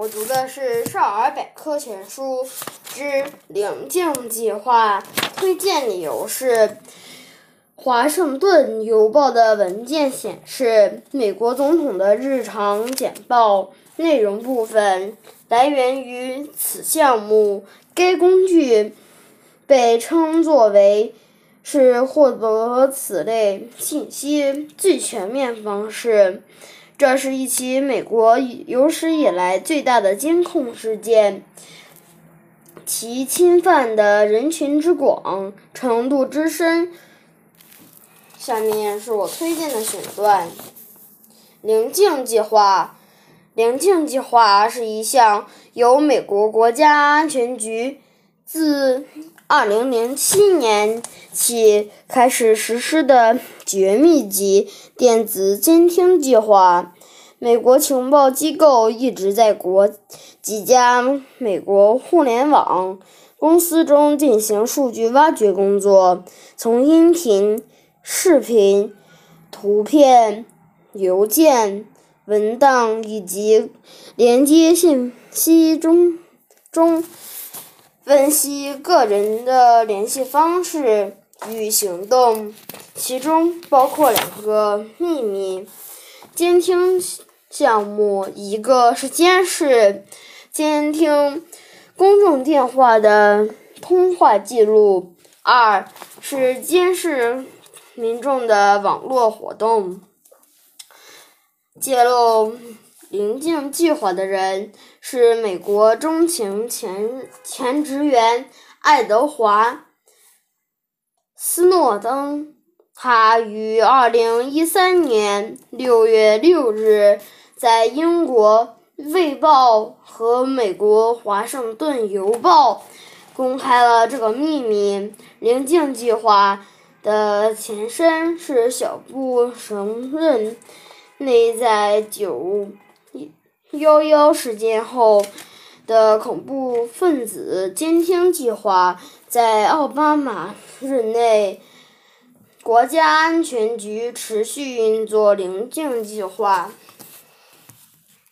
我读的是《少儿百科全书之棱镜计划》，推荐理由是，《华盛顿邮报》的文件显示，美国总统的日常简报内容部分来源于此项目。该工具被称作为是获得此类信息最全面方式。这是一起美国有史以来最大的监控事件，其侵犯的人群之广、程度之深。下面是我推荐的选段：棱镜计划。棱镜计划是一项由美国国家安全局自2007年起开始实施的绝密级电子监听计划。美国情报机构一直在国几家美国互联网公司中进行数据挖掘工作，从音频、视频、图片、邮件、文档以及连接信息中中分析个人的联系方式与行动，其中包括两个秘密监听。项目一个是监视、监听公众电话的通话记录；二是监视民众的网络活动。揭露棱镜计划的人是美国中情前前职员爱德华·斯诺登，他于二零一三年六月六日。在英国《卫报》和美国《华盛顿邮报》公开了这个秘密。棱镜计划的前身是小布什任内在九幺幺事件后的恐怖分子监听计划，在奥巴马任内，国家安全局持续运作棱镜计划。